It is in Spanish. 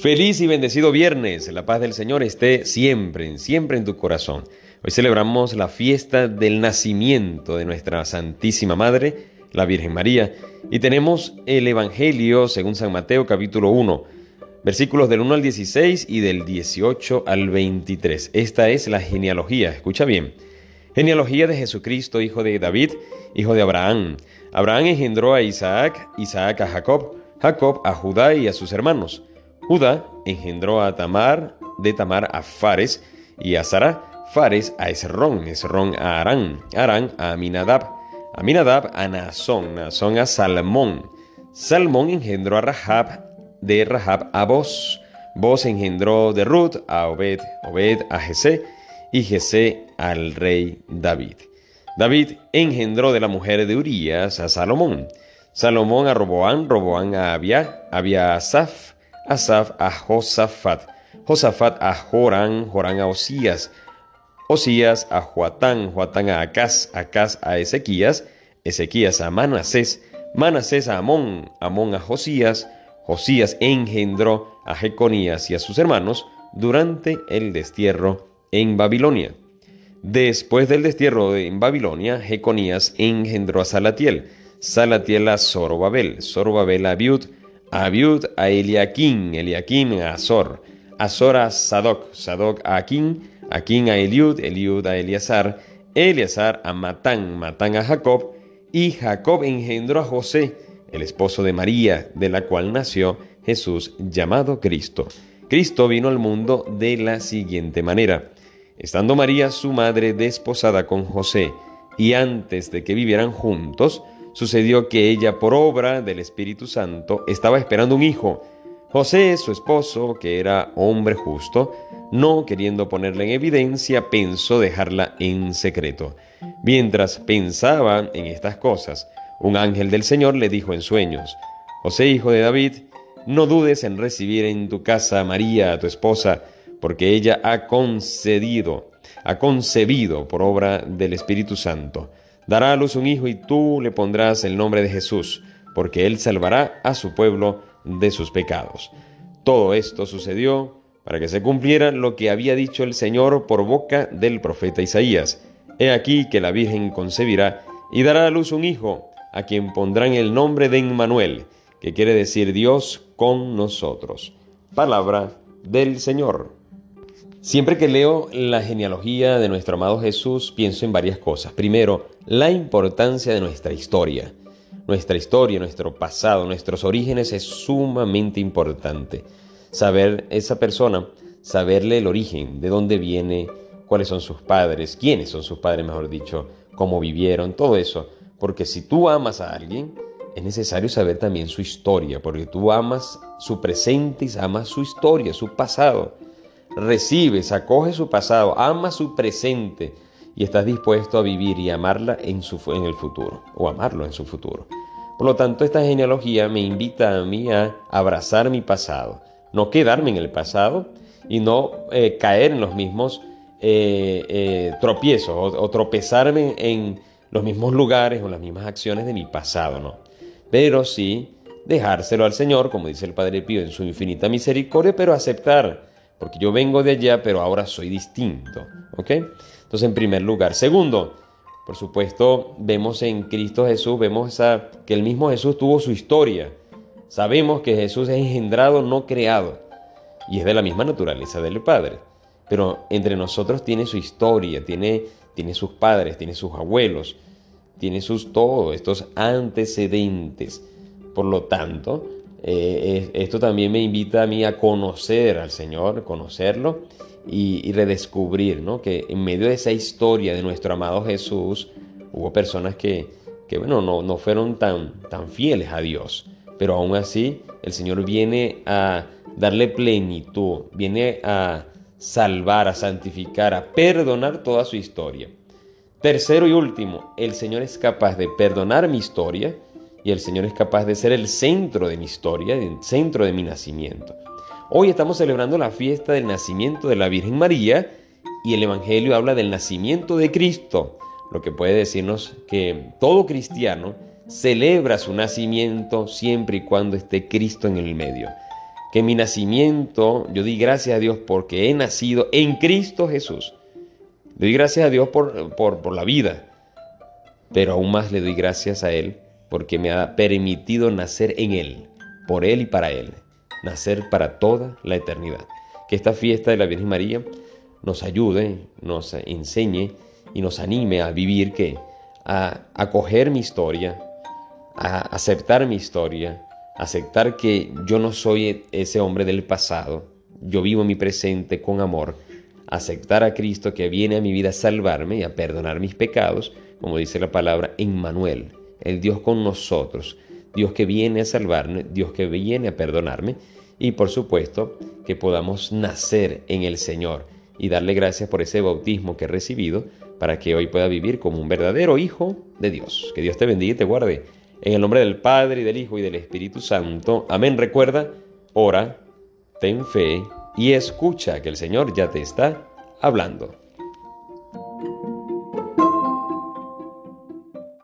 Feliz y bendecido viernes. La paz del Señor esté siempre, siempre en tu corazón. Hoy celebramos la fiesta del nacimiento de nuestra Santísima Madre, la Virgen María, y tenemos el Evangelio según San Mateo capítulo 1, versículos del 1 al 16 y del 18 al 23. Esta es la genealogía, escucha bien. Genealogía de Jesucristo, hijo de David, hijo de Abraham. Abraham engendró a Isaac, Isaac a Jacob, Jacob a Judá y a sus hermanos. Judá engendró a Tamar, de Tamar a Fares y a Sara, Fares a Esrón, Esrón a Arán, Arán a Aminadab, Aminadab a Nazón, Nazón a Salmón. Salmón engendró a Rahab, de Rahab a Boz. Boz engendró de Ruth a Obed, Obed a Jesé y Jesé al rey David. David engendró de la mujer de Urías a Salomón. Salomón a Roboán, Roboán a Abia, Abia a Asaf, Asaf a Josafat, Josafat a Jorán, Jorán a Osías, Osías a Joatán, Joatán a Acaz, Acaz a Ezequías, Ezequías a Manasés, Manasés a Amón, Amón a Josías, Josías engendró a Jeconías y a sus hermanos durante el destierro en Babilonia. Después del destierro en Babilonia, Jeconías engendró a Salatiel, Salatiel a Zorobabel, Zorobabel a Abiud a Eliakim, Eliakim a Azor, Azor a Sadoc, Sadoc a Akin, Akin a Eliud, Eliud a Eleazar, Eleazar a Matán, Matán a Jacob, y Jacob engendró a José, el esposo de María, de la cual nació Jesús llamado Cristo. Cristo vino al mundo de la siguiente manera. Estando María su madre desposada con José, y antes de que vivieran juntos, sucedió que ella, por obra del Espíritu Santo, estaba esperando un hijo. José, su esposo, que era hombre justo, no queriendo ponerla en evidencia, pensó dejarla en secreto. Mientras pensaba en estas cosas, un ángel del Señor le dijo en sueños, José, hijo de David, no dudes en recibir en tu casa a María, tu esposa, porque ella ha concedido, ha concebido por obra del Espíritu Santo dará a luz un hijo y tú le pondrás el nombre de Jesús, porque él salvará a su pueblo de sus pecados. Todo esto sucedió para que se cumpliera lo que había dicho el Señor por boca del profeta Isaías. He aquí que la Virgen concebirá y dará a luz un hijo, a quien pondrán el nombre de Emmanuel, que quiere decir Dios con nosotros. Palabra del Señor. Siempre que leo la genealogía de nuestro amado Jesús, pienso en varias cosas. Primero, la importancia de nuestra historia. Nuestra historia, nuestro pasado, nuestros orígenes es sumamente importante. Saber esa persona, saberle el origen, de dónde viene, cuáles son sus padres, quiénes son sus padres, mejor dicho, cómo vivieron, todo eso. Porque si tú amas a alguien, es necesario saber también su historia, porque tú amas su presente y amas su historia, su pasado recibes, acoge su pasado, ama su presente y estás dispuesto a vivir y amarla en, su, en el futuro o amarlo en su futuro. Por lo tanto, esta genealogía me invita a mí a abrazar mi pasado, no quedarme en el pasado y no eh, caer en los mismos eh, eh, tropiezos o, o, tropezarme en los mismos lugares o las mismas acciones de mi pasado, ¿no? Pero sí dejárselo al Señor, como dice el Padre Pío en su infinita misericordia, pero aceptar porque yo vengo de allá, pero ahora soy distinto. ¿Ok? Entonces, en primer lugar. Segundo, por supuesto, vemos en Cristo Jesús, vemos que el mismo Jesús tuvo su historia. Sabemos que Jesús es engendrado, no creado, y es de la misma naturaleza del Padre. Pero entre nosotros tiene su historia, tiene, tiene sus padres, tiene sus abuelos, tiene sus todos estos antecedentes. Por lo tanto, eh, esto también me invita a mí a conocer al Señor, conocerlo y, redescubrir ¿no? que en medio de esa historia de nuestro amado Jesús hubo personas que, bueno, no, no fueron tan, tan fieles a Dios, pero aún así el Señor viene a darle plenitud, viene a salvar, a santificar, a perdonar toda su historia. Tercero y último, el Señor es capaz de perdonar mi historia y el Señor es capaz de ser el centro de mi historia, el centro de mi nacimiento. Hoy estamos celebrando la fiesta del nacimiento de la Virgen María y el Evangelio habla del nacimiento de Cristo, lo que puede decirnos que todo cristiano celebra su nacimiento siempre y cuando esté Cristo en el medio. que mi nacimiento, yo di gracias a Dios porque he nacido en Cristo Jesús. Le doy gracias a Dios por, por, la vida, pero aún más le doy gracias a Él porque me ha permitido nacer en Él, por Él y para Él, nacer para toda la eternidad. Que esta fiesta de la Virgen María nos ayude, nos enseñe y nos anime a vivir que, a acoger mi historia, a aceptar mi historia, aceptar que yo no soy ese hombre del pasado, yo vivo mi presente con amor, aceptar a Cristo que viene a mi vida a salvarme y a perdonar mis pecados, como dice la palabra, en Manuel, el Dios con nosotros, Dios que viene a salvarme, Dios que viene a perdonarme y por supuesto que podamos nacer en el Señor y darle gracias por ese bautismo que he recibido para que hoy pueda vivir como un verdadero hijo de Dios. Que Dios te bendiga y te guarde. En el nombre del Padre y del Hijo y del Espíritu Santo. Amén. Recuerda, ora, ten fe y escucha que el Señor ya te está hablando.